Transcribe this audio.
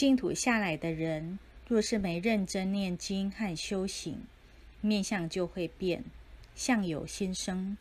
净土下来的人若是没认真念经和修行面相就会变相由心生。